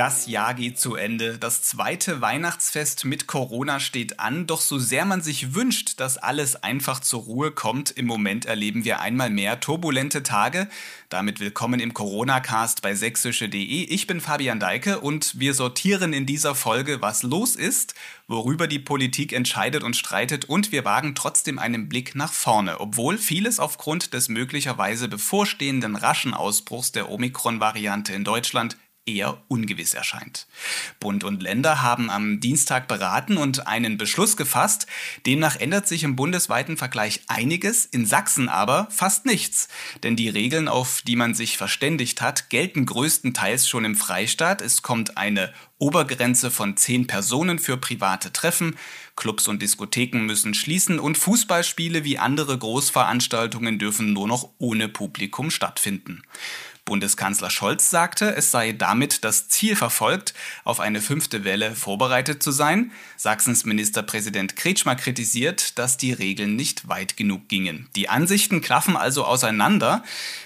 Das Jahr geht zu Ende. Das zweite Weihnachtsfest mit Corona steht an. Doch so sehr man sich wünscht, dass alles einfach zur Ruhe kommt, im Moment erleben wir einmal mehr turbulente Tage. Damit willkommen im Corona-Cast bei sächsische.de. Ich bin Fabian Deike und wir sortieren in dieser Folge, was los ist, worüber die Politik entscheidet und streitet und wir wagen trotzdem einen Blick nach vorne, obwohl vieles aufgrund des möglicherweise bevorstehenden raschen Ausbruchs der Omikron-Variante in Deutschland eher ungewiss erscheint. Bund und Länder haben am Dienstag beraten und einen Beschluss gefasst. Demnach ändert sich im bundesweiten Vergleich einiges, in Sachsen aber fast nichts. Denn die Regeln, auf die man sich verständigt hat, gelten größtenteils schon im Freistaat. Es kommt eine Obergrenze von zehn Personen für private Treffen, Clubs und Diskotheken müssen schließen und Fußballspiele wie andere Großveranstaltungen dürfen nur noch ohne Publikum stattfinden. Bundeskanzler Scholz sagte, es sei damit das Ziel verfolgt, auf eine fünfte Welle vorbereitet zu sein. Sachsens Ministerpräsident Kretschmer kritisiert, dass die Regeln nicht weit genug gingen. Die Ansichten klaffen also auseinander.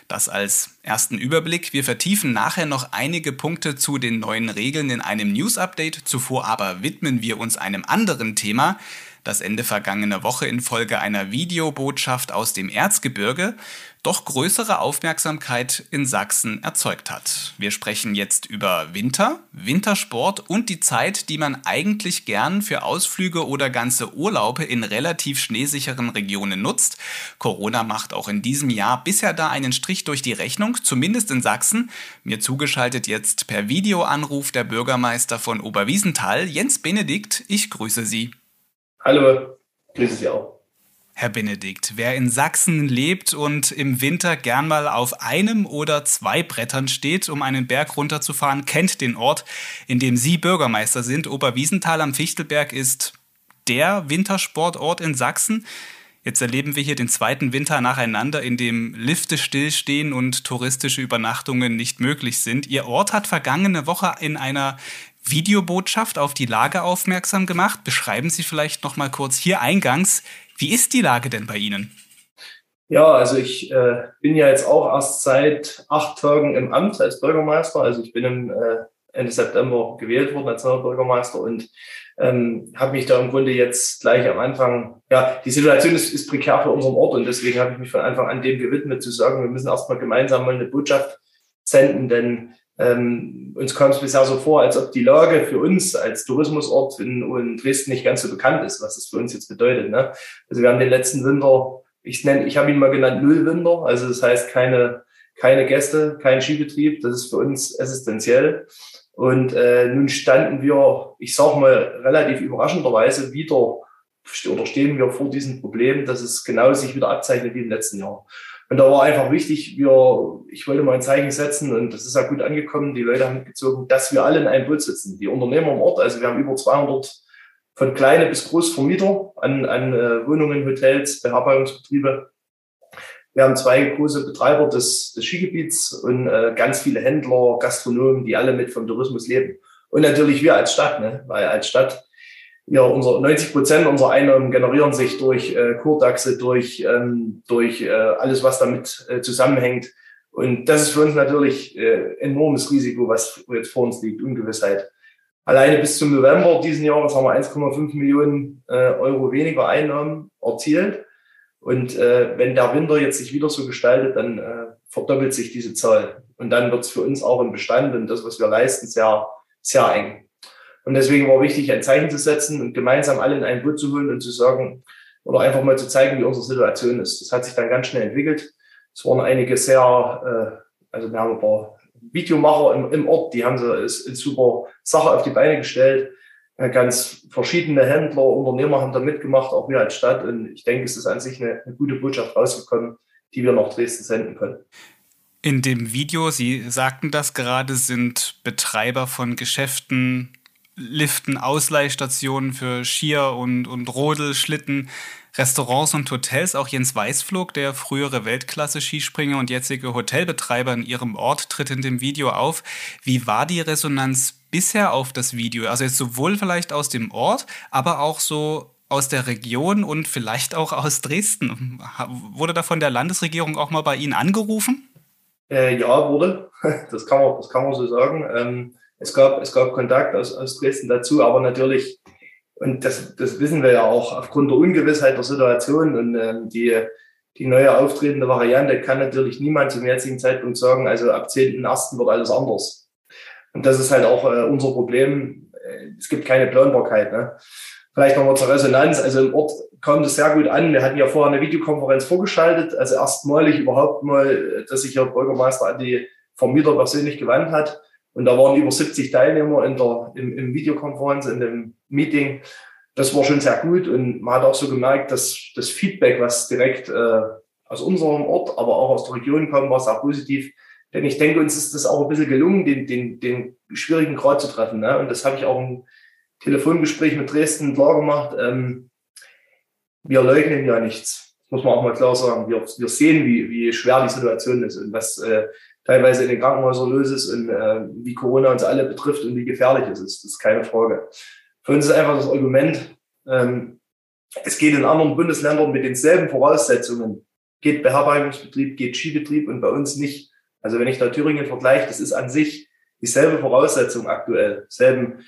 Das als ersten Überblick. Wir vertiefen nachher noch einige Punkte zu den neuen Regeln in einem News-Update. Zuvor aber widmen wir uns einem anderen Thema, das Ende vergangener Woche infolge einer Videobotschaft aus dem Erzgebirge doch größere Aufmerksamkeit in Sachsen erzeugt hat. Wir sprechen jetzt über Winter, Wintersport und die Zeit, die man eigentlich gern für Ausflüge oder ganze Urlaube in relativ schneesicheren Regionen nutzt. Corona macht auch in diesem Jahr bisher da einen Strich durch die Rechnung, zumindest in Sachsen. Mir zugeschaltet jetzt per Videoanruf der Bürgermeister von Oberwiesenthal, Jens Benedikt. Ich grüße Sie. Hallo, grüße Sie auch. Herr Benedikt, wer in Sachsen lebt und im Winter gern mal auf einem oder zwei Brettern steht, um einen Berg runterzufahren, kennt den Ort, in dem Sie Bürgermeister sind. Oberwiesenthal am Fichtelberg ist der Wintersportort in Sachsen. Jetzt erleben wir hier den zweiten Winter nacheinander, in dem Lifte stillstehen und touristische Übernachtungen nicht möglich sind. Ihr Ort hat vergangene Woche in einer Videobotschaft auf die Lage aufmerksam gemacht. Beschreiben Sie vielleicht noch mal kurz hier eingangs, wie ist die Lage denn bei Ihnen? Ja, also ich äh, bin ja jetzt auch erst seit acht Tagen im Amt als Bürgermeister. Also ich bin im äh, Ende September gewählt worden als neuer Bürgermeister und ähm, habe mich da im Grunde jetzt gleich am Anfang, ja, die Situation ist, ist prekär für unseren Ort und deswegen habe ich mich von Anfang an dem gewidmet zu sagen, wir müssen erstmal gemeinsam mal eine Botschaft senden, denn ähm, uns kam es bisher so vor, als ob die Lage für uns als Tourismusort in, in Dresden nicht ganz so bekannt ist, was das für uns jetzt bedeutet. Ne? Also wir haben den letzten Winter, ich nenne, ich habe ihn mal genannt Nullwinter, also das heißt keine, keine Gäste, kein Skibetrieb, das ist für uns essentiell. Und äh, nun standen wir, ich sage mal, relativ überraschenderweise wieder oder stehen wir vor diesem Problem, dass es genau sich wieder abzeichnet wie im letzten Jahr. Und da war einfach wichtig, wir, ich wollte mal ein Zeichen setzen und das ist ja gut angekommen. Die Leute haben mitgezogen, dass wir alle in einem Boot sitzen. Die Unternehmer im Ort, also wir haben über 200 von kleine bis groß Vermieter an, an äh, Wohnungen, Hotels, Beherbergungsbetriebe. Wir haben zwei große Betreiber des, des Skigebiets und äh, ganz viele Händler, Gastronomen, die alle mit vom Tourismus leben. Und natürlich wir als Stadt, ne? weil als Stadt ja, unser 90 Prozent unserer Einnahmen generieren sich durch äh, Kurtaxe, durch, ähm, durch äh, alles, was damit äh, zusammenhängt. Und das ist für uns natürlich äh, enormes Risiko, was jetzt vor uns liegt, Ungewissheit. Alleine bis zum November diesen Jahres haben wir 1,5 Millionen äh, Euro weniger Einnahmen erzielt. Und äh, wenn der Winter jetzt sich wieder so gestaltet, dann äh, verdoppelt sich diese Zahl. Und dann wird es für uns auch im Bestand und das, was wir leisten, sehr, sehr eng. Und deswegen war wichtig, ein Zeichen zu setzen und gemeinsam alle in ein Boot zu holen und zu sagen, oder einfach mal zu zeigen, wie unsere Situation ist. Das hat sich dann ganz schnell entwickelt. Es waren einige sehr, äh, also wir haben ein paar Videomacher im, im Ort, die haben so eine super Sache auf die Beine gestellt. Äh, ganz verschiedene Händler, Unternehmer haben da mitgemacht, auch wir als Stadt. Und ich denke, es ist an sich eine, eine gute Botschaft rausgekommen, die wir nach Dresden senden können. In dem Video, Sie sagten das gerade, sind Betreiber von Geschäften Liften, Ausleihstationen für Skier und, und Rodelschlitten, Restaurants und Hotels. Auch Jens Weißflog, der frühere Weltklasse-Skispringer und jetzige Hotelbetreiber in ihrem Ort, tritt in dem Video auf. Wie war die Resonanz bisher auf das Video? Also jetzt sowohl vielleicht aus dem Ort, aber auch so aus der Region und vielleicht auch aus Dresden. Wurde da von der Landesregierung auch mal bei Ihnen angerufen? Äh, ja, wurde. Das kann man, das kann man so sagen. Ähm, es, gab, es gab Kontakt aus, aus Dresden dazu, aber natürlich, und das, das wissen wir ja auch, aufgrund der Ungewissheit der Situation und ähm, die, die neue auftretende Variante kann natürlich niemand zum jetzigen Zeitpunkt sagen, also ab 10.01. wird alles anders. Und das ist halt auch äh, unser Problem. Äh, es gibt keine Planbarkeit. Ne? Vielleicht nochmal zur Resonanz. Also im Ort kam das sehr gut an. Wir hatten ja vorher eine Videokonferenz vorgeschaltet. Also erstmalig überhaupt mal, dass sich Herr Bürgermeister an die Vermieter persönlich gewandt hat. Und da waren über 70 Teilnehmer in der, im, im Videokonferenz, in dem Meeting. Das war schon sehr gut. Und man hat auch so gemerkt, dass das Feedback, was direkt äh, aus unserem Ort, aber auch aus der Region kam, war sehr positiv. Denn ich denke, uns ist das auch ein bisschen gelungen, den, den, den schwierigen Grad zu treffen. Ne? Und das habe ich auch im Telefongespräch mit Dresden klar gemacht. Ähm, wir leugnen ja nichts. Das muss man auch mal klar sagen. Wir, wir sehen, wie, wie schwer die Situation ist und was äh, teilweise in den Krankenhäusern los ist und äh, wie Corona uns alle betrifft und wie gefährlich es ist. Das ist keine Frage. Für uns ist einfach das Argument, ähm, es geht in anderen Bundesländern mit denselben Voraussetzungen. Geht Beherbergungsbetrieb, geht Skibetrieb und bei uns nicht. Also wenn ich da Thüringen vergleiche, das ist an sich dieselbe Voraussetzung aktuell. Selben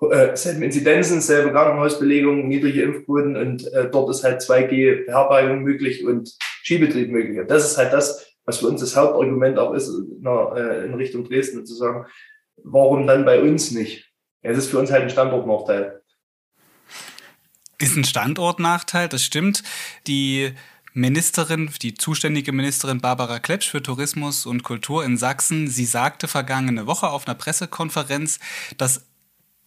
äh, selben Inzidenzen, selbe Krankenhausbelegung, niedrige Impfquoten und äh, dort ist halt 2G Beherbergung möglich und Skibetrieb möglich. Das ist halt das, was für uns das Hauptargument auch ist, na, äh, in Richtung Dresden zu sagen, warum dann bei uns nicht? Es ist für uns halt ein Standortnachteil. Ist ein Standortnachteil, das stimmt. Die Ministerin, die zuständige Ministerin Barbara Klepsch für Tourismus und Kultur in Sachsen, sie sagte vergangene Woche auf einer Pressekonferenz, dass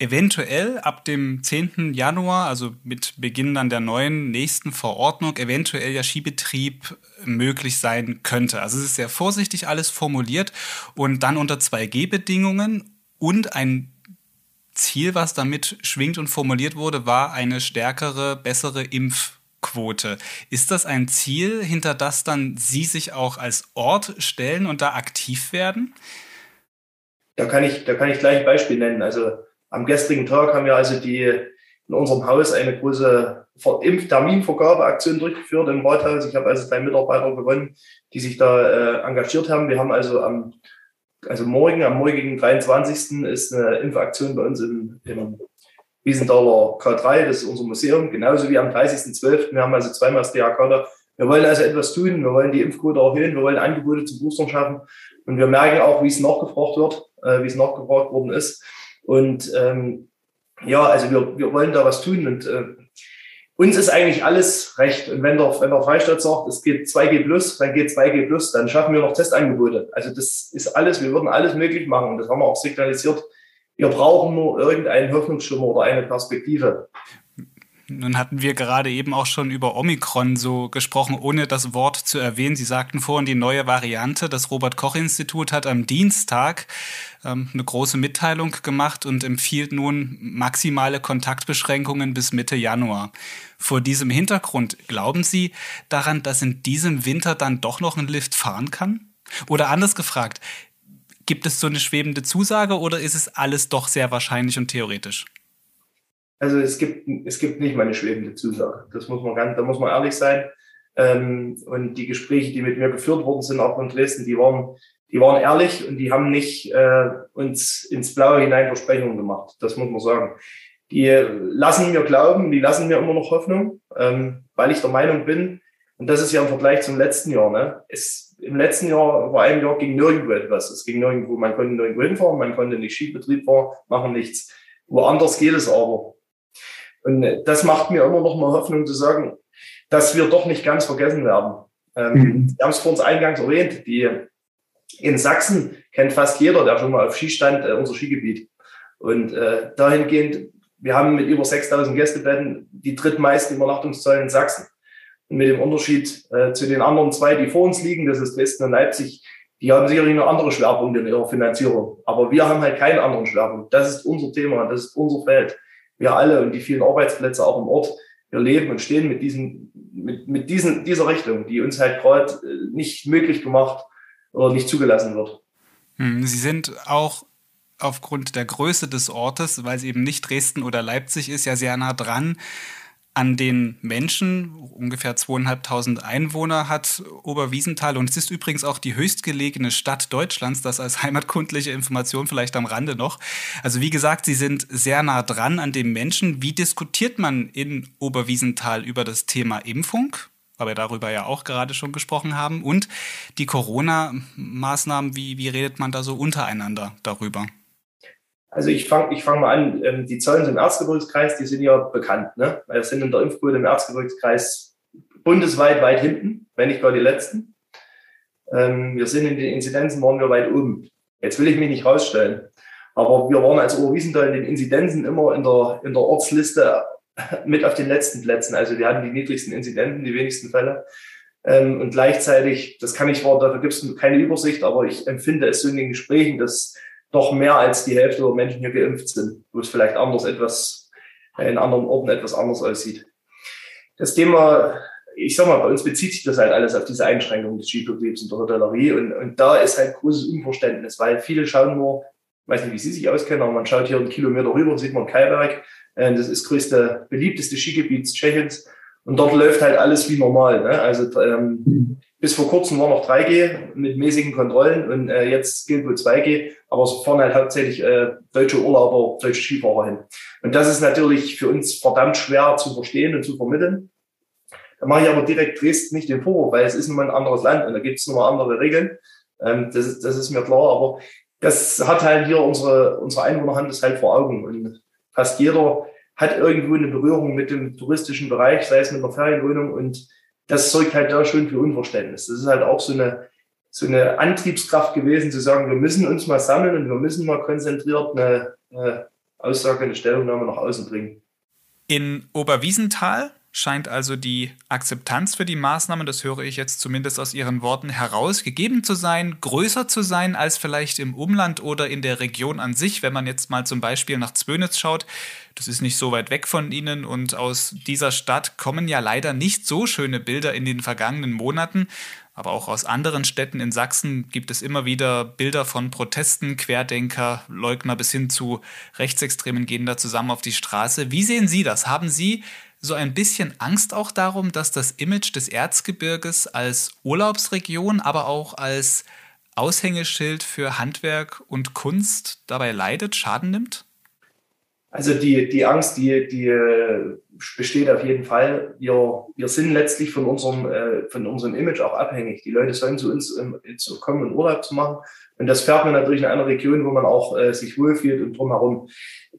eventuell ab dem 10. Januar, also mit Beginn dann der neuen nächsten Verordnung, eventuell ja Skibetrieb möglich sein könnte. Also es ist sehr vorsichtig alles formuliert und dann unter 2G-Bedingungen und ein Ziel, was damit schwingt und formuliert wurde, war eine stärkere, bessere Impfquote. Ist das ein Ziel, hinter das dann Sie sich auch als Ort stellen und da aktiv werden? Da kann ich, da kann ich gleich ein Beispiel nennen. Also am gestrigen Tag haben wir also die in unserem Haus eine große Impfterminvergabeaktion durchgeführt im Rathaus. Ich habe also drei Mitarbeiter gewonnen, die sich da äh, engagiert haben. Wir haben also am also morgen, am morgigen 23. ist eine Impfaktion bei uns im, im Wiesendaler K3, das ist unser Museum, genauso wie am 30.12. Wir haben also zweimal das DRK da. Wir wollen also etwas tun, wir wollen die Impfquote erhöhen, wir wollen Angebote zu Boostern schaffen und wir merken auch, wie es nachgefragt wird, äh, wie es nachgefragt worden ist. Und ähm, ja, also wir, wir wollen da was tun und äh, uns ist eigentlich alles recht. Und wenn der, wenn der Freistaat sagt, es geht 2G plus, dann geht 2G plus, dann schaffen wir noch Testangebote. Also das ist alles, wir würden alles möglich machen. Und das haben wir auch signalisiert. Wir brauchen nur irgendeinen Hoffnungsschimmer oder eine Perspektive. Nun hatten wir gerade eben auch schon über Omikron so gesprochen, ohne das Wort zu erwähnen. Sie sagten vorhin die neue Variante. Das Robert Koch Institut hat am Dienstag ähm, eine große Mitteilung gemacht und empfiehlt nun maximale Kontaktbeschränkungen bis Mitte Januar. Vor diesem Hintergrund glauben Sie daran, dass in diesem Winter dann doch noch ein Lift fahren kann? Oder anders gefragt, gibt es so eine schwebende Zusage oder ist es alles doch sehr wahrscheinlich und theoretisch? Also es gibt, es gibt nicht mal eine schwebende Zusage. Das muss man ganz, da muss man ehrlich sein. Ähm, und die Gespräche, die mit mir geführt worden sind, auch in Dresden, die waren, die waren ehrlich und die haben nicht äh, uns ins Blaue hinein Versprechungen gemacht. Das muss man sagen. Die lassen mir glauben, die lassen mir immer noch Hoffnung, ähm, weil ich der Meinung bin, und das ist ja im Vergleich zum letzten Jahr, ne? Es, Im letzten Jahr, vor einem Jahr ging nirgendwo etwas. Es ging nirgendwo, man konnte nirgendwo hinfahren, man konnte nicht Skibetrieb fahren, machen nichts. Woanders geht es aber. Und das macht mir immer noch mal Hoffnung zu sagen, dass wir doch nicht ganz vergessen werden. Ähm, mhm. Sie haben es vor uns eingangs erwähnt, die in Sachsen kennt fast jeder, der schon mal auf Ski stand, äh, unser Skigebiet. Und äh, dahingehend, wir haben mit über 6000 Gästebetten die drittmeisten Übernachtungszahlen in Sachsen. Und mit dem Unterschied äh, zu den anderen zwei, die vor uns liegen, das ist Dresden und Leipzig, die haben sicherlich noch andere Schwerpunkte in ihrer Finanzierung. Aber wir haben halt keinen anderen Schwerpunkt. Das ist unser Thema, das ist unser Feld wir alle und die vielen Arbeitsplätze auch im Ort, wir leben und stehen mit diesen, mit, mit diesen, dieser Richtung, die uns halt gerade äh, nicht möglich gemacht oder nicht zugelassen wird. Hm, Sie sind auch aufgrund der Größe des Ortes, weil es eben nicht Dresden oder Leipzig ist, ja sehr nah dran an den Menschen. Ungefähr zweieinhalbtausend Einwohner hat Oberwiesenthal und es ist übrigens auch die höchstgelegene Stadt Deutschlands. Das als heimatkundliche Information vielleicht am Rande noch. Also wie gesagt, Sie sind sehr nah dran an dem Menschen. Wie diskutiert man in Oberwiesenthal über das Thema Impfung? weil wir darüber ja auch gerade schon gesprochen haben. Und die Corona-Maßnahmen, wie, wie redet man da so untereinander darüber? Also ich fange ich fang mal an, ähm, die Zahlen im Erzgebirgskreis, die sind ja bekannt. Ne? Wir sind in der Impfquote im Erzgebirgskreis bundesweit weit hinten, wenn nicht gar die letzten. Ähm, wir sind in den Inzidenzen, waren wir weit oben. Jetzt will ich mich nicht rausstellen. Aber wir waren als Oberwiesenthal in den Inzidenzen immer in der, in der Ortsliste mit auf den letzten Plätzen. Also wir hatten die niedrigsten Inzidenten, die wenigsten Fälle. Ähm, und gleichzeitig, das kann ich, dafür gibt es keine Übersicht, aber ich empfinde es so in den Gesprächen, dass doch mehr als die Hälfte der Menschen hier geimpft sind, wo es vielleicht anders etwas, äh, in anderen Orten etwas anders aussieht. Das Thema, ich sag mal, bei uns bezieht sich das halt alles auf diese Einschränkung des Skibetriebs und der Hotellerie und, und da ist halt großes Unverständnis, weil viele schauen nur, weiß nicht, wie Sie sich auskennen, aber man schaut hier einen Kilometer rüber und sieht man Kaiberg, äh, das ist größte, beliebteste Skigebiet Tschechiens und dort läuft halt alles wie normal. Ne? Also ähm, bis vor kurzem war noch 3G mit mäßigen Kontrollen und äh, jetzt gilt wohl 2G, aber es fahren halt hauptsächlich äh, deutsche Urlauber, deutsche Skifahrer hin. Und das ist natürlich für uns verdammt schwer zu verstehen und zu vermitteln. Da mache ich aber direkt Dresden nicht den Vorwurf, weil es ist nun mal ein anderes Land und da gibt es nochmal andere Regeln. Ähm, das, ist, das ist mir klar, aber das hat halt hier unsere, unsere Einwohner haben das halt vor Augen und fast jeder hat irgendwo eine Berührung mit dem touristischen Bereich, sei es mit einer Ferienwohnung und das sorgt halt da schon für Unverständnis. Das ist halt auch so eine, so eine Antriebskraft gewesen, zu sagen, wir müssen uns mal sammeln und wir müssen mal konzentriert eine, eine Aussage, eine Stellungnahme nach außen bringen. In Oberwiesenthal scheint also die Akzeptanz für die Maßnahmen, das höre ich jetzt zumindest aus Ihren Worten heraus, gegeben zu sein, größer zu sein als vielleicht im Umland oder in der Region an sich. Wenn man jetzt mal zum Beispiel nach Zwönitz schaut, das ist nicht so weit weg von Ihnen und aus dieser Stadt kommen ja leider nicht so schöne Bilder in den vergangenen Monaten. Aber auch aus anderen Städten in Sachsen gibt es immer wieder Bilder von Protesten, Querdenker, Leugner bis hin zu Rechtsextremen gehen da zusammen auf die Straße. Wie sehen Sie das? Haben Sie so ein bisschen Angst auch darum, dass das Image des Erzgebirges als Urlaubsregion, aber auch als Aushängeschild für Handwerk und Kunst dabei leidet, Schaden nimmt? Also die, die Angst, die, die äh, besteht auf jeden Fall. Wir, wir sind letztlich von unserem, äh, von unserem Image auch abhängig. Die Leute sollen zu uns ähm, kommen, um Urlaub zu machen. Und das fährt man natürlich in einer Region, wo man auch äh, sich wohlfühlt und drumherum.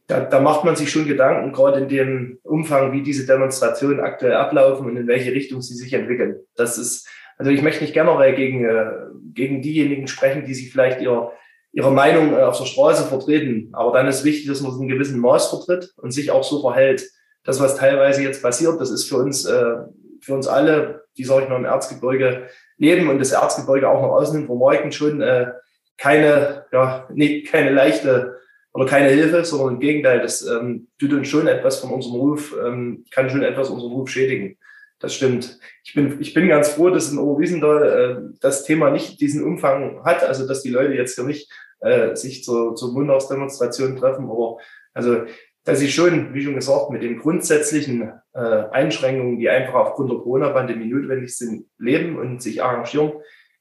Da, da macht man sich schon Gedanken, gerade in dem Umfang, wie diese Demonstrationen aktuell ablaufen und in welche Richtung sie sich entwickeln. Das ist, also ich möchte nicht generell gegen, äh, gegen diejenigen sprechen, die sich vielleicht ihr ihre Meinung äh, auf der Straße vertreten. Aber dann ist wichtig, dass man es in gewissem Maß vertritt und sich auch so verhält. Das, was teilweise jetzt passiert, das ist für uns, äh, für uns alle, die, sag ich mal, im Erzgebirge leben und das Erzgebirge auch nach außen hin vermarkten, schon äh, keine, ja, nicht, keine leichte oder keine Hilfe, sondern im Gegenteil, das ähm, tut uns schon etwas von unserem Ruf, ähm, kann schon etwas unseren Ruf schädigen. Das stimmt. Ich bin, ich bin ganz froh, dass in Oberwiesenthal äh, das Thema nicht diesen Umfang hat, also dass die Leute jetzt hier nicht äh, sich zur, zur Montagsdemonstration treffen, aber also dass ich schon, wie schon gesagt, mit den grundsätzlichen äh, Einschränkungen, die einfach aufgrund der Corona-Pandemie notwendig sind, leben und sich arrangieren.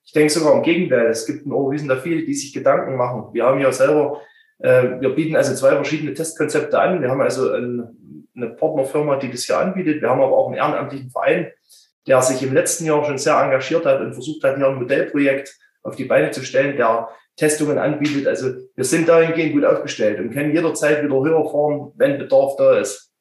Ich denke sogar im Gegenteil, es gibt in Oberwiesenthal viele, die sich Gedanken machen. Wir haben ja selber, äh, wir bieten also zwei verschiedene Testkonzepte an. Wir haben also ein eine Partnerfirma, die das hier anbietet. Wir haben aber auch einen ehrenamtlichen Verein, der sich im letzten Jahr schon sehr engagiert hat und versucht hat, hier ein Modellprojekt auf die Beine zu stellen, der Testungen anbietet. Also wir sind dahingehend gut aufgestellt und können jederzeit wieder höher fahren, wenn Bedarf da ist.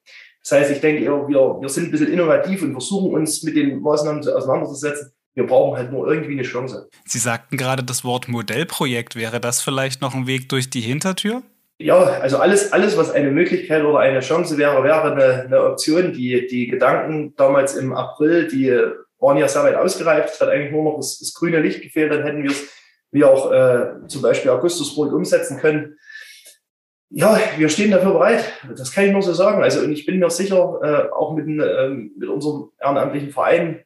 Das heißt, ich denke, wir, wir sind ein bisschen innovativ und versuchen uns mit den Maßnahmen auseinanderzusetzen. Wir brauchen halt nur irgendwie eine Chance. Sie sagten gerade das Wort Modellprojekt. Wäre das vielleicht noch ein Weg durch die Hintertür? ja, also alles, alles, was eine Möglichkeit oder eine Chance wäre, wäre eine, eine Option. Die, die Gedanken damals im April, die waren ja sehr weit ausgereift. Es hat eigentlich nur noch das, das grüne Licht gefehlt. Dann hätten wir es wie auch äh, zum Beispiel Augustusbrot umsetzen können. Ja, wir stehen dafür bereit. Das kann ich nur so sagen. Also, und ich bin mir sicher, äh, auch mit, äh, mit unserem ehrenamtlichen Verein,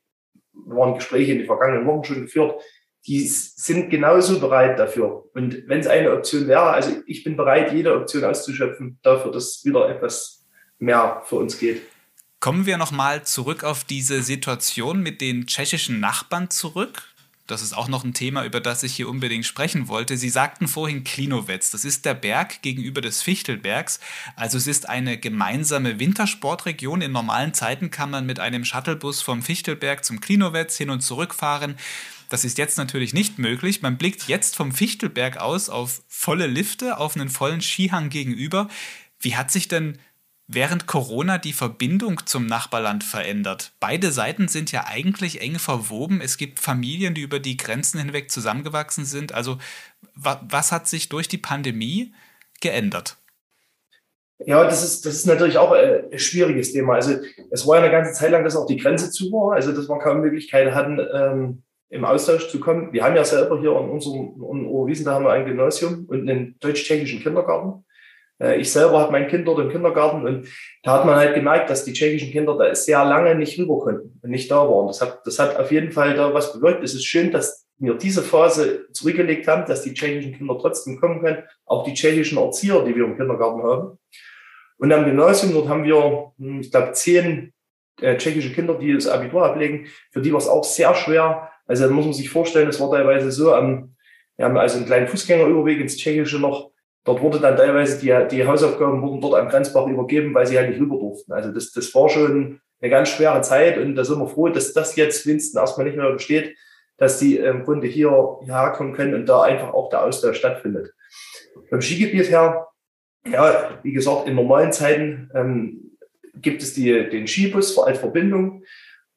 waren Gespräche in den vergangenen Wochen schon geführt, die sind genauso bereit dafür. Und wenn es eine Option wäre, also ich bin bereit, jede Option auszuschöpfen, dafür, dass wieder etwas mehr für uns geht. Kommen wir nochmal zurück auf diese Situation mit den tschechischen Nachbarn zurück. Das ist auch noch ein Thema, über das ich hier unbedingt sprechen wollte. Sie sagten vorhin Klinowetz. Das ist der Berg gegenüber des Fichtelbergs. Also es ist eine gemeinsame Wintersportregion. In normalen Zeiten kann man mit einem Shuttlebus vom Fichtelberg zum Klinowetz hin und zurück fahren. Das ist jetzt natürlich nicht möglich. Man blickt jetzt vom Fichtelberg aus auf volle Lifte, auf einen vollen Skihang gegenüber. Wie hat sich denn während Corona die Verbindung zum Nachbarland verändert. Beide Seiten sind ja eigentlich eng verwoben. Es gibt Familien, die über die Grenzen hinweg zusammengewachsen sind. Also was hat sich durch die Pandemie geändert? Ja, das ist, das ist natürlich auch äh, ein schwieriges Thema. Also es war ja eine ganze Zeit lang, dass auch die Grenze zu war, also dass wir kaum Möglichkeiten hatten, ähm, im Austausch zu kommen. Wir haben ja selber hier in unserem in Oberwiesen, da haben wir ein Gymnasium und einen deutsch-tschechischen Kindergarten. Äh, ich selber habe mein Kind dort im Kindergarten und da hat man halt gemerkt, dass die tschechischen Kinder da sehr lange nicht rüber konnten und nicht da waren. Das hat, das hat auf jeden Fall da was bewirkt. Es ist schön, dass wir diese Phase zurückgelegt haben, dass die tschechischen Kinder trotzdem kommen können, auch die tschechischen Erzieher, die wir im Kindergarten haben. Und am Gymnasium, dort haben wir, hm, ich glaube, zehn äh, tschechische Kinder, die das Abitur ablegen. Für die war es auch sehr schwer. Also da muss man sich vorstellen, es war teilweise so, wir haben also einen kleinen Fußgängerüberweg ins Tschechische noch Dort wurde dann teilweise die, die Hausaufgaben wurden dort am Grenzbach übergeben, weil sie halt nicht rüber durften. Also das, das war schon eine ganz schwere Zeit und da sind wir froh, dass das jetzt Winston erstmal nicht mehr besteht, dass die im Grunde hier herkommen können und da einfach auch der Austausch stattfindet. Beim Skigebiet her, ja, wie gesagt, in normalen Zeiten ähm, gibt es die, den Skibus als Verbindung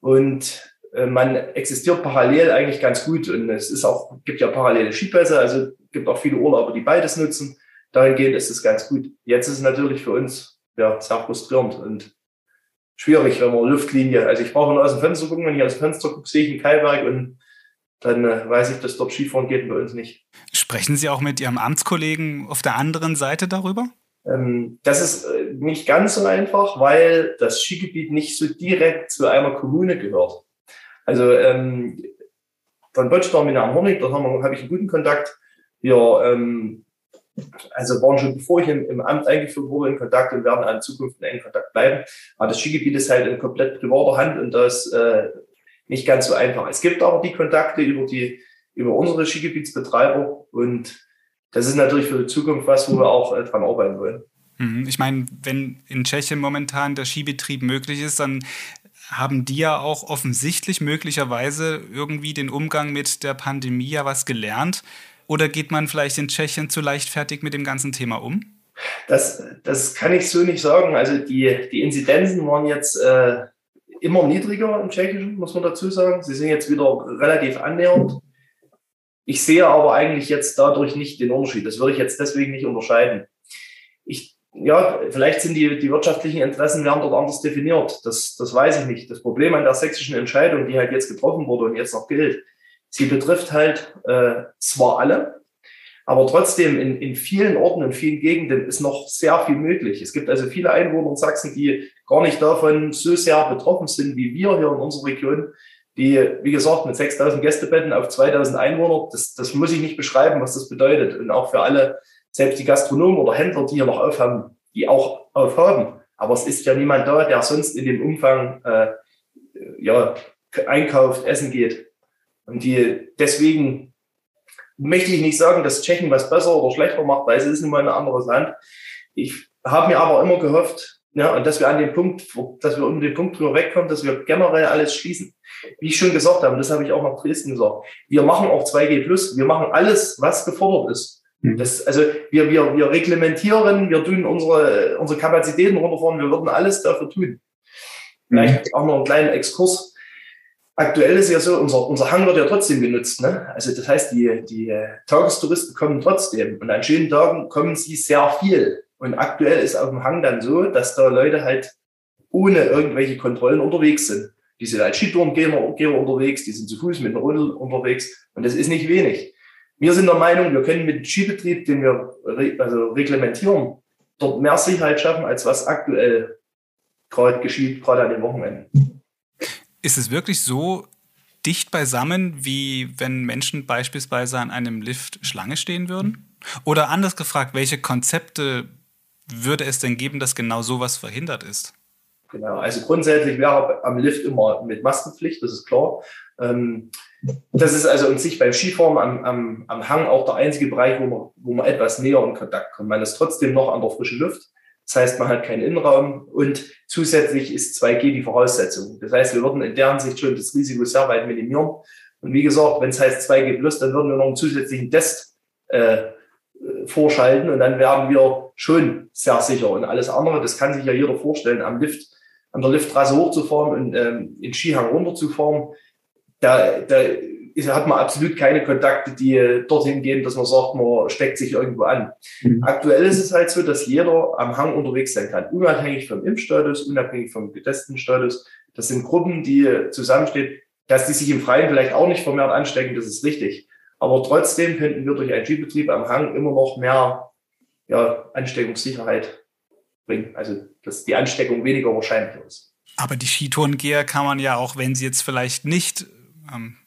und äh, man existiert parallel eigentlich ganz gut und es ist auch, gibt ja parallele Skipässe, also gibt auch viele Urlauber, die beides nutzen dahingehend ist es ganz gut. Jetzt ist es natürlich für uns ja, sehr frustrierend und schwierig, wenn man Luftlinie, also ich brauche nur aus dem Fenster gucken, wenn ich aus dem Fenster gucke, sehe ich ein Keilwerk und dann äh, weiß ich, dass dort Skifahren geht und bei uns nicht. Sprechen Sie auch mit Ihrem Amtskollegen auf der anderen Seite darüber? Ähm, das ist äh, nicht ganz so einfach, weil das Skigebiet nicht so direkt zu einer Kommune gehört. Also ähm, von Potsdam in Hornig, da habe hab ich einen guten Kontakt. Wir ähm, also waren schon bevor ich im, im, Amt eingeführt wurde in Kontakt und werden in Zukunft in engen Kontakt bleiben. Aber das Skigebiet ist halt in komplett privater Hand und das äh, nicht ganz so einfach. Es gibt aber die Kontakte über die über unsere Skigebietsbetreiber und das ist natürlich für die Zukunft was, wo wir auch äh, dran arbeiten wollen. Mhm. Ich meine, wenn in Tschechien momentan der Skibetrieb möglich ist, dann haben die ja auch offensichtlich möglicherweise irgendwie den Umgang mit der Pandemie ja was gelernt. Oder geht man vielleicht in Tschechien zu leichtfertig mit dem ganzen Thema um? Das, das kann ich so nicht sagen. Also die, die Inzidenzen waren jetzt äh, immer niedriger im Tschechischen, muss man dazu sagen. Sie sind jetzt wieder relativ annähernd. Ich sehe aber eigentlich jetzt dadurch nicht den Unterschied. Das würde ich jetzt deswegen nicht unterscheiden. Ich, ja, vielleicht sind die, die wirtschaftlichen Interessen werden dort anders definiert. Das, das weiß ich nicht. Das Problem an der sächsischen Entscheidung, die halt jetzt getroffen wurde und jetzt noch gilt, Sie betrifft halt äh, zwar alle, aber trotzdem in, in vielen Orten, in vielen Gegenden ist noch sehr viel möglich. Es gibt also viele Einwohner in Sachsen, die gar nicht davon so sehr betroffen sind wie wir hier in unserer Region, die, wie gesagt, mit 6000 Gästebetten auf 2000 Einwohner, das, das muss ich nicht beschreiben, was das bedeutet. Und auch für alle, selbst die Gastronomen oder Händler, die hier noch aufhaben, die auch aufhaben. Aber es ist ja niemand da, der sonst in dem Umfang äh, ja, einkauft, essen geht. Und die, deswegen möchte ich nicht sagen, dass Tschechien was besser oder schlechter macht, weil es ist nun mal ein anderes Land. Ich habe mir aber immer gehofft, ja, und dass wir an dem Punkt, dass wir um den Punkt drüber wegkommen, dass wir generell alles schließen. Wie ich schon gesagt habe, das habe ich auch nach Dresden gesagt. Wir machen auch 2G Plus. Wir machen alles, was gefordert ist. Hm. Das, also wir, wir, wir reglementieren, wir tun unsere, unsere Kapazitäten runterfahren, wir würden alles dafür tun. Vielleicht hm. auch noch einen kleinen Exkurs aktuell ist ja so, unser, unser Hang wird ja trotzdem genutzt. Ne? Also das heißt, die, die Tagestouristen kommen trotzdem und an schönen Tagen kommen sie sehr viel. Und aktuell ist auf dem Hang dann so, dass da Leute halt ohne irgendwelche Kontrollen unterwegs sind. Die sind als Skitourengeher unterwegs, die sind zu Fuß mit einer Rolle unterwegs und das ist nicht wenig. Wir sind der Meinung, wir können mit dem Skibetrieb, den wir also reglementieren, dort mehr Sicherheit schaffen, als was aktuell gerade geschieht, gerade an den Wochenenden. Ist es wirklich so dicht beisammen, wie wenn Menschen beispielsweise an einem Lift Schlange stehen würden? Oder anders gefragt, welche Konzepte würde es denn geben, dass genau sowas verhindert ist? Genau, also grundsätzlich wäre am Lift immer mit Maskenpflicht, das ist klar. Ähm, das ist also in sich beim Skifahren am, am, am Hang auch der einzige Bereich, wo man, wo man etwas näher in Kontakt kommt. Man ist trotzdem noch an der frischen Luft. Das heißt, man hat keinen Innenraum und zusätzlich ist 2G die Voraussetzung. Das heißt, wir würden in der Hinsicht schon das Risiko sehr weit minimieren. Und wie gesagt, wenn es heißt 2G plus, dann würden wir noch einen zusätzlichen Test äh, vorschalten und dann werden wir schon sehr sicher. Und alles andere, das kann sich ja jeder vorstellen, am Lift, an der Lifttrasse hochzufahren und ähm, in Skihang runterzufahren. Da, da hat man absolut keine Kontakte, die dorthin gehen, dass man sagt, man steckt sich irgendwo an. Mhm. Aktuell ist es halt so, dass jeder am Hang unterwegs sein kann, unabhängig vom Impfstatus, unabhängig vom getesteten Status. Das sind Gruppen, die zusammenstehen, dass die sich im Freien vielleicht auch nicht vermehrt anstecken, das ist richtig. Aber trotzdem könnten wir durch einen Skibetrieb am Hang immer noch mehr ja, Ansteckungssicherheit bringen. Also, dass die Ansteckung weniger wahrscheinlich ist. Aber die Skitourengeher kann man ja auch, wenn sie jetzt vielleicht nicht ähm,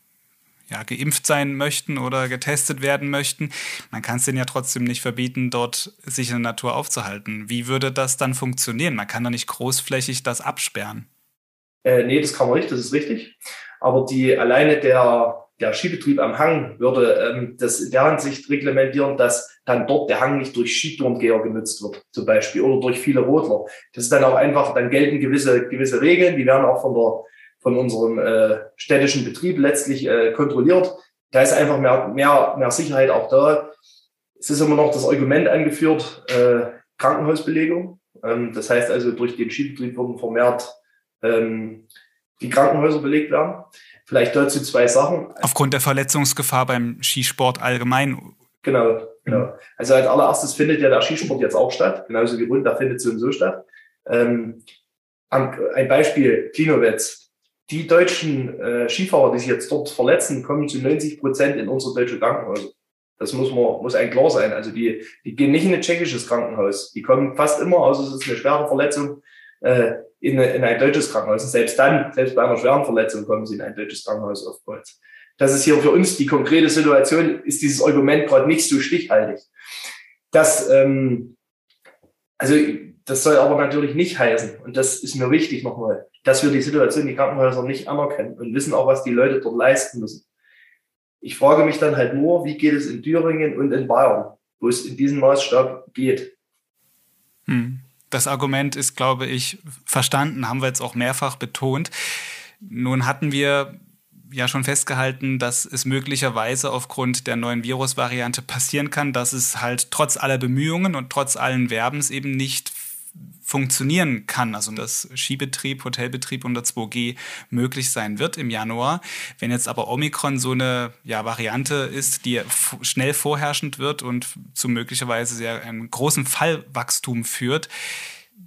ja, geimpft sein möchten oder getestet werden möchten, man kann es denen ja trotzdem nicht verbieten, dort sich in der Natur aufzuhalten. Wie würde das dann funktionieren? Man kann doch nicht großflächig das absperren. Äh, nee, das kann man nicht, das ist richtig. Aber die alleine der der Skibetrieb am Hang würde ähm, das in der Hinsicht reglementieren, dass dann dort der Hang nicht durch Skitourengeher genutzt wird, zum Beispiel, oder durch viele Rodler. Das ist dann auch einfach, dann gelten gewisse, gewisse Regeln, die werden auch von der, von unserem äh, städtischen Betrieb letztlich äh, kontrolliert. Da ist einfach mehr, mehr, mehr Sicherheit auch da. Es ist immer noch das Argument angeführt, äh, Krankenhausbelegung. Ähm, das heißt also, durch den Skibetrieb würden vermehrt ähm, die Krankenhäuser belegt werden. Vielleicht dazu zwei Sachen. Aufgrund der Verletzungsgefahr beim Skisport allgemein. Genau, genau. Also als allererstes findet ja der Skisport jetzt auch statt, genauso wie Rund, da findet so und so statt. Ähm, ein Beispiel, Klinowetz. Die deutschen äh, Skifahrer, die sich jetzt dort verletzen, kommen zu 90 Prozent in unsere deutsche Krankenhäuser. Das muss man, muss ein klar sein. Also die, die gehen nicht in ein tschechisches Krankenhaus. Die kommen fast immer, außer es ist eine schwere Verletzung, äh, in, in ein deutsches Krankenhaus. Und selbst dann, selbst bei einer schweren Verletzung kommen sie in ein deutsches Krankenhaus oftmals. Das ist hier für uns die konkrete Situation, ist dieses Argument gerade nicht so stichhaltig. Das, ähm, also das soll aber natürlich nicht heißen, und das ist mir wichtig nochmal, dass wir die Situation in die Krankenhäuser nicht anerkennen und wissen auch, was die Leute dort leisten müssen. Ich frage mich dann halt nur, wie geht es in Thüringen und in Bayern, wo es in diesem Maßstab geht. Hm. Das Argument ist, glaube ich, verstanden, haben wir jetzt auch mehrfach betont. Nun hatten wir ja schon festgehalten, dass es möglicherweise aufgrund der neuen Virusvariante passieren kann, dass es halt trotz aller Bemühungen und trotz allen Werbens eben nicht funktionieren kann, also dass Skibetrieb, Hotelbetrieb unter 2G möglich sein wird im Januar. Wenn jetzt aber Omikron so eine ja, Variante ist, die schnell vorherrschend wird und zu möglicherweise sehr einem großen Fallwachstum führt,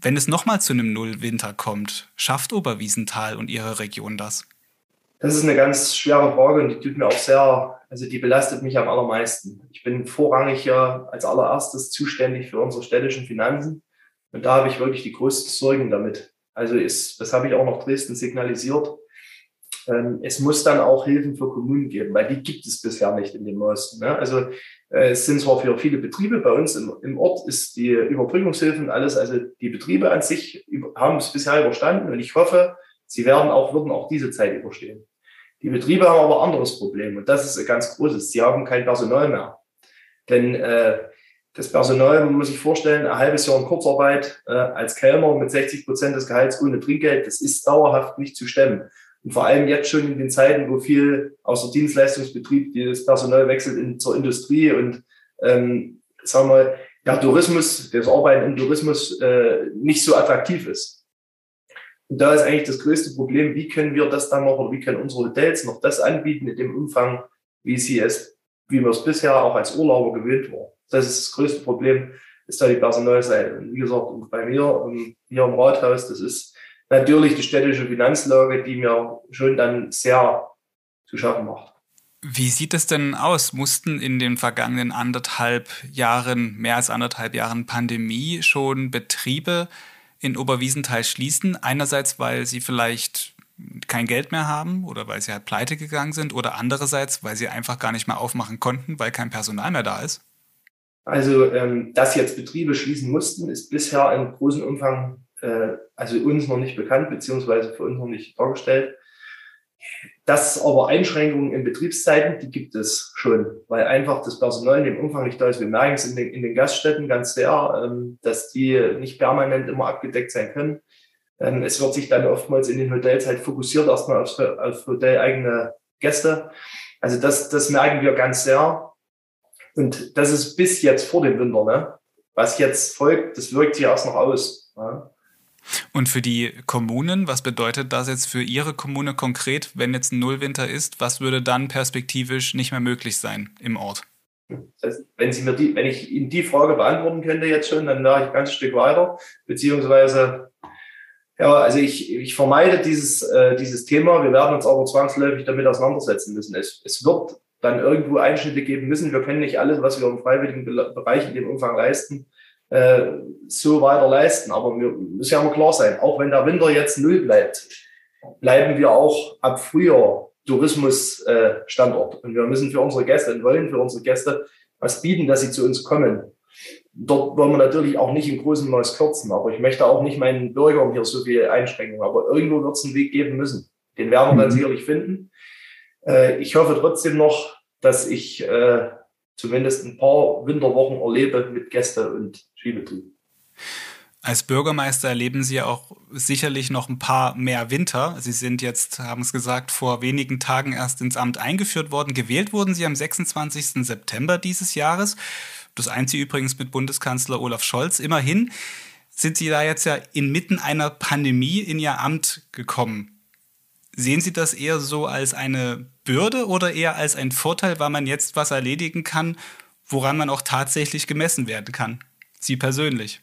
wenn es nochmal zu einem Nullwinter kommt, schafft Oberwiesenthal und ihre Region das? Das ist eine ganz schwere Frage und die tut mir auch sehr, also die belastet mich am allermeisten. Ich bin vorrangig ja als allererstes zuständig für unsere städtischen Finanzen und da habe ich wirklich die größten Sorgen damit. Also ist, das habe ich auch noch Dresden signalisiert. Ähm, es muss dann auch Hilfen für Kommunen geben, weil die gibt es bisher nicht in den neuesten. Ne? Also äh, es sind zwar für viele Betriebe bei uns im, im Ort ist die Überbrückungshilfen alles, also die Betriebe an sich haben es bisher überstanden und ich hoffe, sie werden auch, würden auch diese Zeit überstehen. Die Betriebe haben aber ein anderes Problem und das ist ein ganz großes. Sie haben kein Personal mehr. Denn äh, das Personal, man muss sich vorstellen, ein halbes Jahr in Kurzarbeit äh, als Kellner mit 60 Prozent des Gehalts ohne Trinkgeld, das ist dauerhaft nicht zu stemmen. Und vor allem jetzt schon in den Zeiten, wo viel aus der Dienstleistungsbetrieb das Personal wechselt in, zur Industrie und ähm, sagen wir, der Tourismus, das Arbeiten im Tourismus äh, nicht so attraktiv ist. Und da ist eigentlich das größte Problem, wie können wir das dann noch oder wie können unsere Hotels noch das anbieten in dem Umfang, wie sie es, wie wir es bisher auch als Urlauber gewöhnt waren. Das ist das größte Problem, ist da die Personalseite. Und wie gesagt, bei mir hier im Rathaus, das ist natürlich die städtische Finanzlage, die mir schon dann sehr zu schaffen macht. Wie sieht es denn aus? Mussten in den vergangenen anderthalb Jahren, mehr als anderthalb Jahren Pandemie schon Betriebe in Oberwiesenthal schließen? Einerseits, weil sie vielleicht kein Geld mehr haben oder weil sie halt pleite gegangen sind oder andererseits, weil sie einfach gar nicht mehr aufmachen konnten, weil kein Personal mehr da ist? Also, ähm, dass jetzt Betriebe schließen mussten, ist bisher in großem Umfang äh, also uns noch nicht bekannt, beziehungsweise für uns noch nicht vorgestellt. Das aber Einschränkungen in Betriebszeiten, die gibt es schon, weil einfach das Personal in dem Umfang nicht da ist. Wir merken es in den, in den Gaststätten ganz sehr, ähm, dass die nicht permanent immer abgedeckt sein können. Ähm, es wird sich dann oftmals in den Hotels halt fokussiert erstmal auf, auf hoteleigene Gäste. Also das, das merken wir ganz sehr. Und das ist bis jetzt vor dem Winter. Ne? Was jetzt folgt, das wirkt sich erst noch aus. Ja? Und für die Kommunen, was bedeutet das jetzt für Ihre Kommune konkret, wenn jetzt ein Nullwinter ist? Was würde dann perspektivisch nicht mehr möglich sein im Ort? Das, wenn, Sie mir die, wenn ich Ihnen die Frage beantworten könnte jetzt schon, dann wäre ich ein ganzes Stück weiter. Beziehungsweise, ja, also ich, ich vermeide dieses, äh, dieses Thema. Wir werden uns aber zwangsläufig damit auseinandersetzen müssen. Es, es wird dann irgendwo Einschnitte geben müssen. Wir können nicht alles, was wir im freiwilligen Bereich in dem Umfang leisten, äh, so weiter leisten. Aber wir müssen ja mal klar sein, auch wenn der Winter jetzt null bleibt, bleiben wir auch ab Frühjahr Tourismusstandort. Äh, und wir müssen für unsere Gäste und wollen für unsere Gäste was bieten, dass sie zu uns kommen. Dort wollen wir natürlich auch nicht in großem Maß kürzen, aber ich möchte auch nicht meinen Bürgern hier so viel einschränken. Aber irgendwo wird es einen Weg geben müssen. Den werden wir dann mhm. sicherlich finden. Äh, ich hoffe trotzdem noch, dass ich äh, zumindest ein paar Winterwochen erlebe mit Gäste und Skibetrieb. Als Bürgermeister erleben Sie auch sicherlich noch ein paar mehr Winter. Sie sind jetzt, haben es gesagt, vor wenigen Tagen erst ins Amt eingeführt worden. Gewählt wurden Sie am 26. September dieses Jahres. Das einzige übrigens mit Bundeskanzler Olaf Scholz. Immerhin sind Sie da jetzt ja inmitten einer Pandemie in Ihr Amt gekommen. Sehen Sie das eher so als eine Bürde oder eher als ein Vorteil, weil man jetzt was erledigen kann, woran man auch tatsächlich gemessen werden kann? Sie persönlich.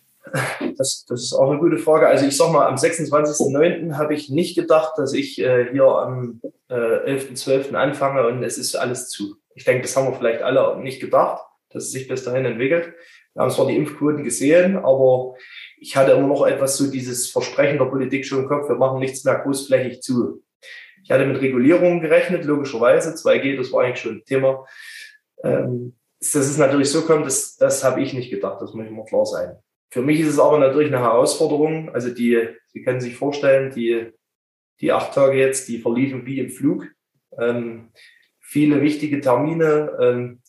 Das, das ist auch eine gute Frage. Also ich sag mal, am 26.09. habe ich nicht gedacht, dass ich äh, hier am äh, 11.12. anfange und es ist alles zu. Ich denke, das haben wir vielleicht alle nicht gedacht, dass es sich bis dahin entwickelt. Wir haben zwar die Impfquoten gesehen, aber ich hatte immer noch etwas so dieses Versprechen der Politik schon im Kopf, wir machen nichts mehr großflächig zu. Ich hatte mit Regulierungen gerechnet, logischerweise. 2G, das war eigentlich schon ein Thema. Ähm, dass es natürlich so kommt, das, das habe ich nicht gedacht, das muss immer klar sein. Für mich ist es aber natürlich eine Herausforderung. Also die, Sie können sich vorstellen, die, die acht Tage jetzt, die verliefen wie im Flug. Ähm, viele wichtige Termine. Ähm,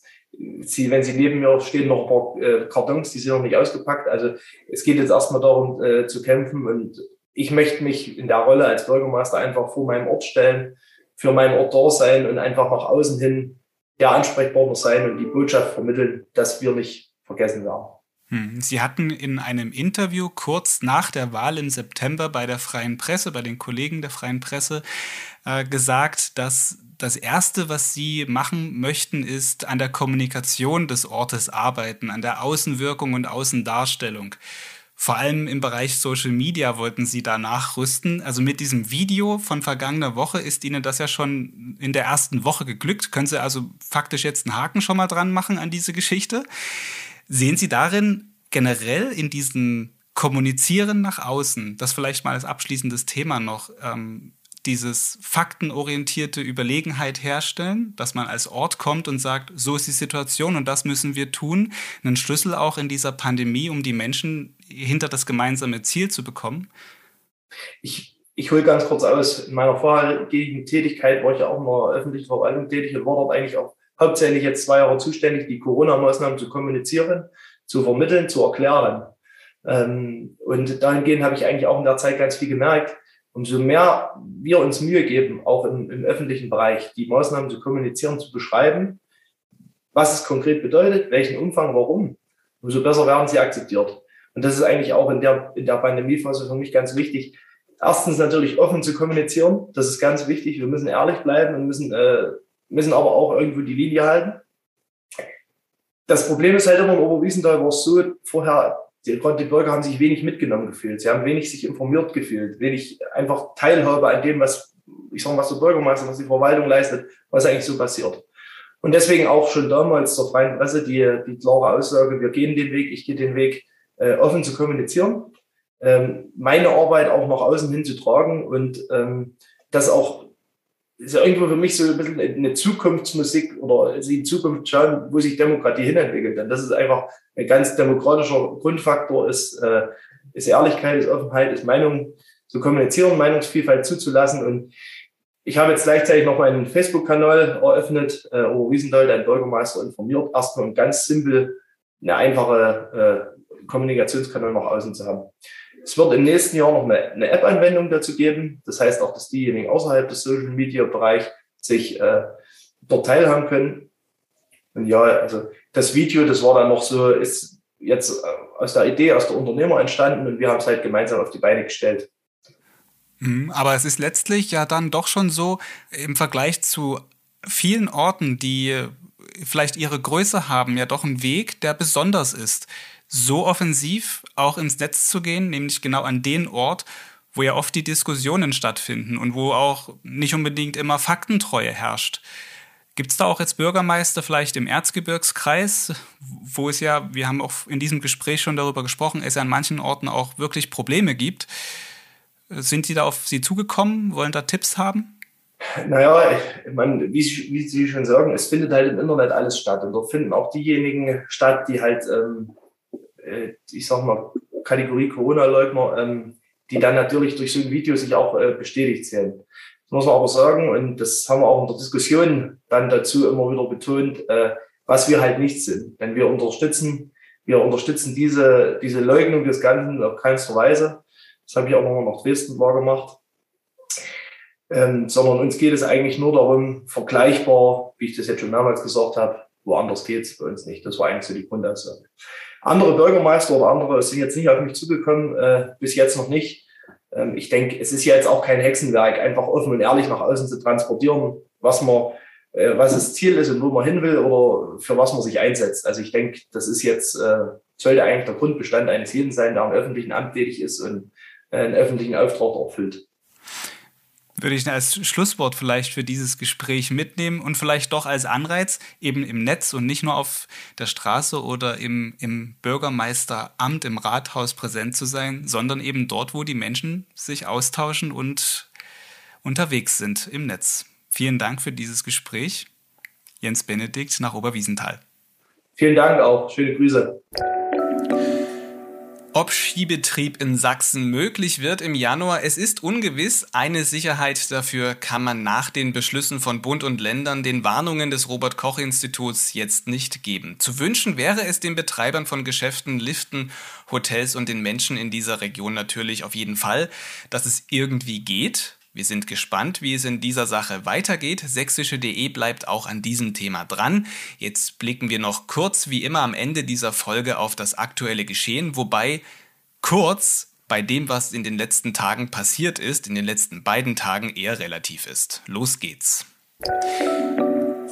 Sie, wenn Sie neben mir stehen, noch ein paar äh, Kartons, die sind noch nicht ausgepackt. Also es geht jetzt erstmal darum äh, zu kämpfen und ich möchte mich in der Rolle als Bürgermeister einfach vor meinem Ort stellen, für meinen Ort da sein und einfach nach außen hin der Ansprechpartner sein und die Botschaft vermitteln, dass wir nicht vergessen werden. Hm, Sie hatten in einem Interview kurz nach der Wahl im September bei der Freien Presse, bei den Kollegen der Freien Presse, äh, gesagt, dass das Erste, was Sie machen möchten, ist an der Kommunikation des Ortes arbeiten, an der Außenwirkung und Außendarstellung. Vor allem im Bereich Social Media wollten sie da nachrüsten. Also mit diesem Video von vergangener Woche ist Ihnen das ja schon in der ersten Woche geglückt. Können Sie also faktisch jetzt einen Haken schon mal dran machen an diese Geschichte? Sehen Sie darin generell in diesem Kommunizieren nach außen, das vielleicht mal als abschließendes Thema noch, ähm, dieses faktenorientierte Überlegenheit herstellen, dass man als Ort kommt und sagt, so ist die Situation und das müssen wir tun. Einen Schlüssel auch in dieser Pandemie, um die Menschen hinter das gemeinsame Ziel zu bekommen? Ich, ich hole ganz kurz aus. In meiner vorherigen Tätigkeit war ich ja auch in der öffentlichen Verwaltung tätig und war dort eigentlich auch hauptsächlich jetzt zwei Jahre zuständig, die Corona-Maßnahmen zu kommunizieren, zu vermitteln, zu erklären. Ähm, und dahingehend habe ich eigentlich auch in der Zeit ganz viel gemerkt, umso mehr wir uns Mühe geben, auch im, im öffentlichen Bereich, die Maßnahmen zu kommunizieren, zu beschreiben, was es konkret bedeutet, welchen Umfang, warum, umso besser werden sie akzeptiert. Und das ist eigentlich auch in der, in der Pandemiephase für mich ganz wichtig. Erstens natürlich offen zu kommunizieren. Das ist ganz wichtig. Wir müssen ehrlich bleiben und müssen, äh, müssen aber auch irgendwo die Linie halten. Das Problem ist halt immer in Oberwiesenthal war es so, vorher, die, die Bürger haben sich wenig mitgenommen gefühlt. Sie haben wenig sich informiert gefühlt, wenig einfach Teilhabe an dem, was, ich sag mal, was der Bürgermeister, was die Verwaltung leistet, was eigentlich so passiert. Und deswegen auch schon damals zur freien Presse die, die klare Aussage, wir gehen den Weg, ich gehe den Weg, äh, offen zu kommunizieren, ähm, meine Arbeit auch nach außen hin zu tragen und ähm, das auch ist ja irgendwo für mich so ein bisschen eine Zukunftsmusik oder sie in Zukunft schauen, wo sich Demokratie hinentwickelt. Denn das ist einfach ein ganz demokratischer Grundfaktor ist, äh, ist Ehrlichkeit, ist Offenheit, ist Meinung zu kommunizieren, Meinungsvielfalt zuzulassen. Und ich habe jetzt gleichzeitig noch meinen Facebook-Kanal eröffnet, äh, Oro Wiesenthal, dein Bürgermeister informiert, erstmal ganz simpel eine einfache äh, Kommunikationskanal nach außen zu haben. Es wird im nächsten Jahr noch eine, eine App-Anwendung dazu geben. Das heißt auch, dass diejenigen außerhalb des Social-Media-Bereich sich äh, dort teilhaben können. Und ja, also das Video, das war dann noch so, ist jetzt äh, aus der Idee, aus der Unternehmer entstanden und wir haben es halt gemeinsam auf die Beine gestellt. Mhm, aber es ist letztlich ja dann doch schon so im Vergleich zu vielen Orten, die vielleicht ihre Größe haben, ja doch ein Weg, der besonders ist. So offensiv auch ins Netz zu gehen, nämlich genau an den Ort, wo ja oft die Diskussionen stattfinden und wo auch nicht unbedingt immer Faktentreue herrscht. Gibt es da auch jetzt Bürgermeister vielleicht im Erzgebirgskreis, wo es ja, wir haben auch in diesem Gespräch schon darüber gesprochen, es ja an manchen Orten auch wirklich Probleme gibt. Sind die da auf Sie zugekommen, wollen da Tipps haben? Naja, ich meine, wie, wie, Sie schon sagen, es findet halt im Internet alles statt. Und dort finden auch diejenigen statt, die halt, ähm, äh, ich sag mal, Kategorie Corona-Leugner, ähm, die dann natürlich durch so ein Video sich auch äh, bestätigt sehen muss man aber sagen, und das haben wir auch in der Diskussion dann dazu immer wieder betont, äh, was wir halt nicht sind. Denn wir unterstützen, wir unterstützen diese, diese Leugnung des Ganzen auf keinster Weise. Das habe ich auch nochmal nach Dresden wahr gemacht. Ähm, sondern uns geht es eigentlich nur darum, vergleichbar, wie ich das jetzt schon mehrmals gesagt habe, woanders geht es bei uns nicht. Das war eigentlich so die Grundaussage. Andere Bürgermeister oder andere sind jetzt nicht auf mich zugekommen, äh, bis jetzt noch nicht. Ähm, ich denke, es ist ja jetzt auch kein Hexenwerk, einfach offen und ehrlich nach außen zu transportieren, was man, äh, was das Ziel ist und wo man hin will oder für was man sich einsetzt. Also ich denke, das ist jetzt, äh, sollte eigentlich der Grundbestand eines jeden sein, der im öffentlichen Amt tätig ist und einen öffentlichen Auftrag erfüllt würde ich als Schlusswort vielleicht für dieses Gespräch mitnehmen und vielleicht doch als Anreiz, eben im Netz und nicht nur auf der Straße oder im, im Bürgermeisteramt, im Rathaus präsent zu sein, sondern eben dort, wo die Menschen sich austauschen und unterwegs sind im Netz. Vielen Dank für dieses Gespräch. Jens Benedikt nach Oberwiesenthal. Vielen Dank auch. Schöne Grüße. Ob Skibetrieb in Sachsen möglich wird im Januar, es ist ungewiss. Eine Sicherheit dafür kann man nach den Beschlüssen von Bund und Ländern, den Warnungen des Robert Koch Instituts jetzt nicht geben. Zu wünschen wäre es den Betreibern von Geschäften, Liften, Hotels und den Menschen in dieser Region natürlich auf jeden Fall, dass es irgendwie geht. Wir sind gespannt, wie es in dieser Sache weitergeht. Sächsische.de bleibt auch an diesem Thema dran. Jetzt blicken wir noch kurz wie immer am Ende dieser Folge auf das aktuelle Geschehen, wobei kurz bei dem, was in den letzten Tagen passiert ist, in den letzten beiden Tagen eher relativ ist. Los geht's.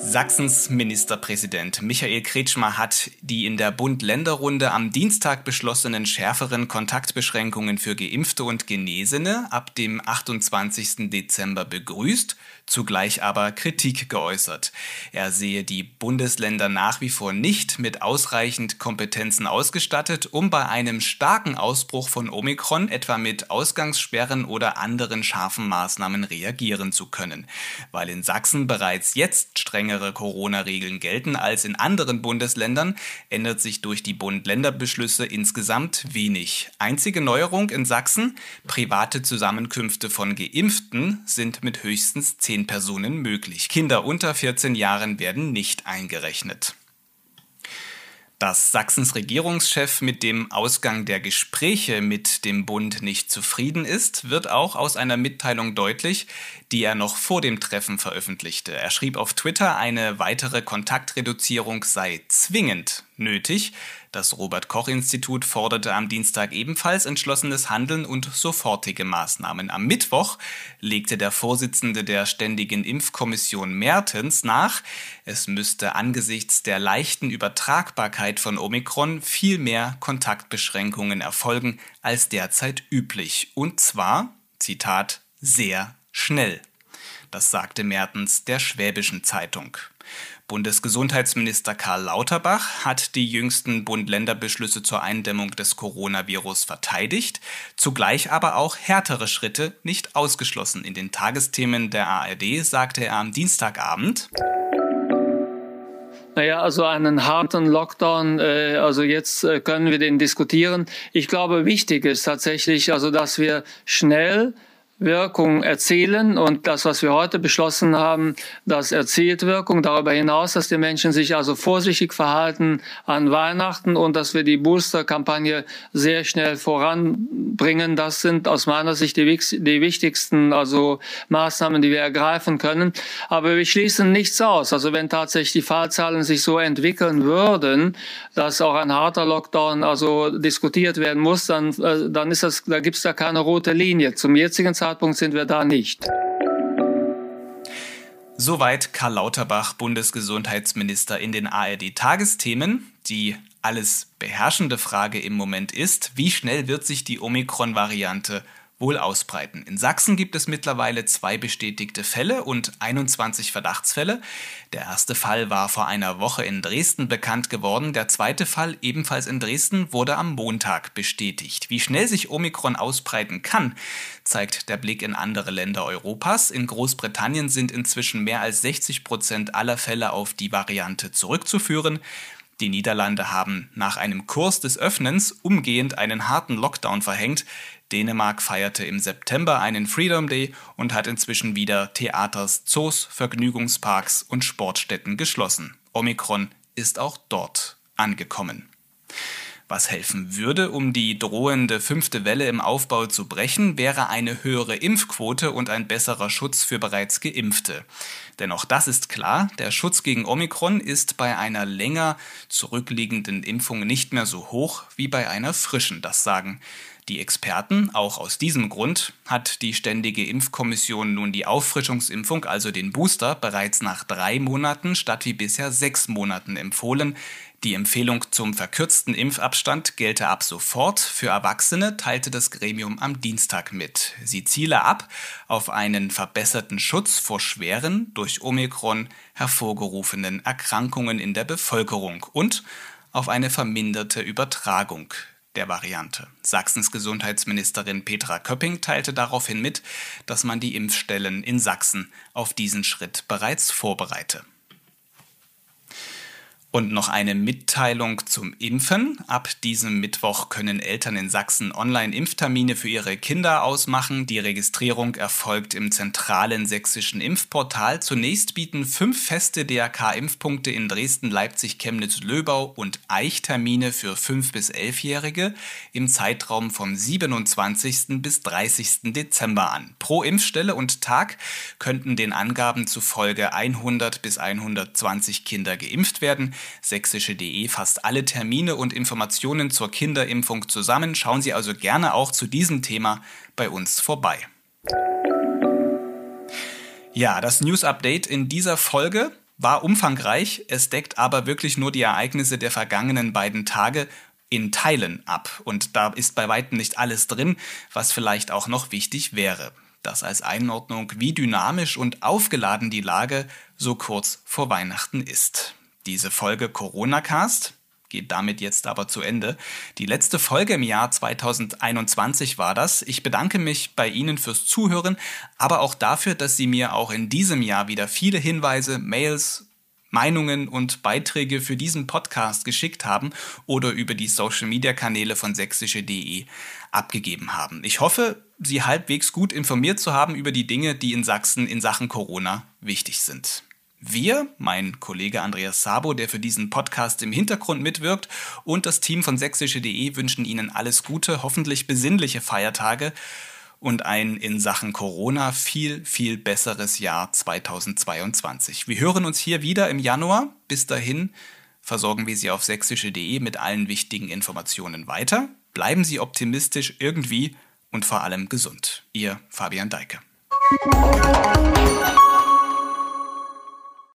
Sachsens Ministerpräsident Michael Kretschmer hat die in der Bund-Länder-Runde am Dienstag beschlossenen schärferen Kontaktbeschränkungen für Geimpfte und Genesene ab dem 28. Dezember begrüßt zugleich aber Kritik geäußert. Er sehe die Bundesländer nach wie vor nicht mit ausreichend Kompetenzen ausgestattet, um bei einem starken Ausbruch von Omikron etwa mit Ausgangssperren oder anderen scharfen Maßnahmen reagieren zu können. Weil in Sachsen bereits jetzt strengere Corona-Regeln gelten als in anderen Bundesländern, ändert sich durch die Bund-Länder-Beschlüsse insgesamt wenig. Einzige Neuerung in Sachsen, private Zusammenkünfte von Geimpften sind mit höchstens 10 zehn Personen möglich. Kinder unter 14 Jahren werden nicht eingerechnet. Dass Sachsens Regierungschef mit dem Ausgang der Gespräche mit dem Bund nicht zufrieden ist, wird auch aus einer Mitteilung deutlich, die er noch vor dem Treffen veröffentlichte. Er schrieb auf Twitter, eine weitere Kontaktreduzierung sei zwingend nötig. Das Robert Koch Institut forderte am Dienstag ebenfalls entschlossenes Handeln und sofortige Maßnahmen. Am Mittwoch legte der Vorsitzende der Ständigen Impfkommission Mertens nach, es müsste angesichts der leichten Übertragbarkeit von Omikron viel mehr Kontaktbeschränkungen erfolgen als derzeit üblich. Und zwar, Zitat, sehr schnell. Das sagte Mertens der Schwäbischen Zeitung. Bundesgesundheitsminister Karl Lauterbach hat die jüngsten Bund-Länder-Beschlüsse zur Eindämmung des Coronavirus verteidigt, zugleich aber auch härtere Schritte nicht ausgeschlossen. In den Tagesthemen der ARD sagte er am Dienstagabend, Naja, also einen harten Lockdown, äh, also jetzt äh, können wir den diskutieren. Ich glaube, wichtig ist tatsächlich, also dass wir schnell Wirkung erzielen und das, was wir heute beschlossen haben, das erzielt Wirkung. Darüber hinaus, dass die Menschen sich also vorsichtig verhalten an Weihnachten und dass wir die Booster-Kampagne sehr schnell voranbringen. Das sind aus meiner Sicht die, die wichtigsten also Maßnahmen, die wir ergreifen können. Aber wir schließen nichts aus. Also wenn tatsächlich die Fallzahlen sich so entwickeln würden, dass auch ein harter Lockdown also diskutiert werden muss, dann, äh, dann ist das, da gibt es da keine rote Linie. Zum jetzigen Zeitpunkt Startpunkt sind wir da nicht. Soweit Karl Lauterbach, Bundesgesundheitsminister in den ARD-Tagesthemen. Die alles beherrschende Frage im Moment ist, wie schnell wird sich die Omikron-Variante wohl ausbreiten. In Sachsen gibt es mittlerweile zwei bestätigte Fälle und 21 Verdachtsfälle. Der erste Fall war vor einer Woche in Dresden bekannt geworden. Der zweite Fall, ebenfalls in Dresden, wurde am Montag bestätigt. Wie schnell sich Omikron ausbreiten kann, zeigt der Blick in andere Länder Europas. In Großbritannien sind inzwischen mehr als 60 Prozent aller Fälle auf die Variante zurückzuführen. Die Niederlande haben nach einem Kurs des Öffnens umgehend einen harten Lockdown verhängt. Dänemark feierte im September einen Freedom Day und hat inzwischen wieder Theaters, Zoos, Vergnügungsparks und Sportstätten geschlossen. Omikron ist auch dort angekommen. Was helfen würde, um die drohende fünfte Welle im Aufbau zu brechen, wäre eine höhere Impfquote und ein besserer Schutz für bereits geimpfte. Denn auch das ist klar, der Schutz gegen Omikron ist bei einer länger zurückliegenden Impfung nicht mehr so hoch wie bei einer frischen, das sagen die Experten. Auch aus diesem Grund hat die Ständige Impfkommission nun die Auffrischungsimpfung, also den Booster, bereits nach drei Monaten statt wie bisher sechs Monaten empfohlen. Die Empfehlung zum verkürzten Impfabstand gelte ab sofort. Für Erwachsene teilte das Gremium am Dienstag mit. Sie ziele ab auf einen verbesserten Schutz vor schweren, durch Omikron hervorgerufenen Erkrankungen in der Bevölkerung und auf eine verminderte Übertragung der Variante. Sachsens Gesundheitsministerin Petra Köpping teilte daraufhin mit, dass man die Impfstellen in Sachsen auf diesen Schritt bereits vorbereite. Und noch eine Mitteilung zum Impfen. Ab diesem Mittwoch können Eltern in Sachsen Online-Impftermine für ihre Kinder ausmachen. Die Registrierung erfolgt im zentralen sächsischen Impfportal. Zunächst bieten fünf feste DRK-Impfpunkte in Dresden, Leipzig, Chemnitz, Löbau und Eich Termine für 5- bis 11-Jährige im Zeitraum vom 27. bis 30. Dezember an. Pro Impfstelle und Tag könnten den Angaben zufolge 100 bis 120 Kinder geimpft werden. Sächsische.de fasst alle Termine und Informationen zur Kinderimpfung zusammen. Schauen Sie also gerne auch zu diesem Thema bei uns vorbei. Ja, das News Update in dieser Folge war umfangreich. Es deckt aber wirklich nur die Ereignisse der vergangenen beiden Tage in Teilen ab. Und da ist bei weitem nicht alles drin, was vielleicht auch noch wichtig wäre. Das als Einordnung, wie dynamisch und aufgeladen die Lage so kurz vor Weihnachten ist. Diese Folge Corona Cast geht damit jetzt aber zu Ende. Die letzte Folge im Jahr 2021 war das. Ich bedanke mich bei Ihnen fürs Zuhören, aber auch dafür, dass Sie mir auch in diesem Jahr wieder viele Hinweise, Mails, Meinungen und Beiträge für diesen Podcast geschickt haben oder über die Social-Media-Kanäle von sächsische.de abgegeben haben. Ich hoffe, Sie halbwegs gut informiert zu haben über die Dinge, die in Sachsen in Sachen Corona wichtig sind. Wir, mein Kollege Andreas Sabo, der für diesen Podcast im Hintergrund mitwirkt, und das Team von sächsische.de wünschen Ihnen alles Gute, hoffentlich besinnliche Feiertage und ein in Sachen Corona viel, viel besseres Jahr 2022. Wir hören uns hier wieder im Januar. Bis dahin versorgen wir Sie auf sächsische.de mit allen wichtigen Informationen weiter. Bleiben Sie optimistisch irgendwie und vor allem gesund. Ihr Fabian Deike.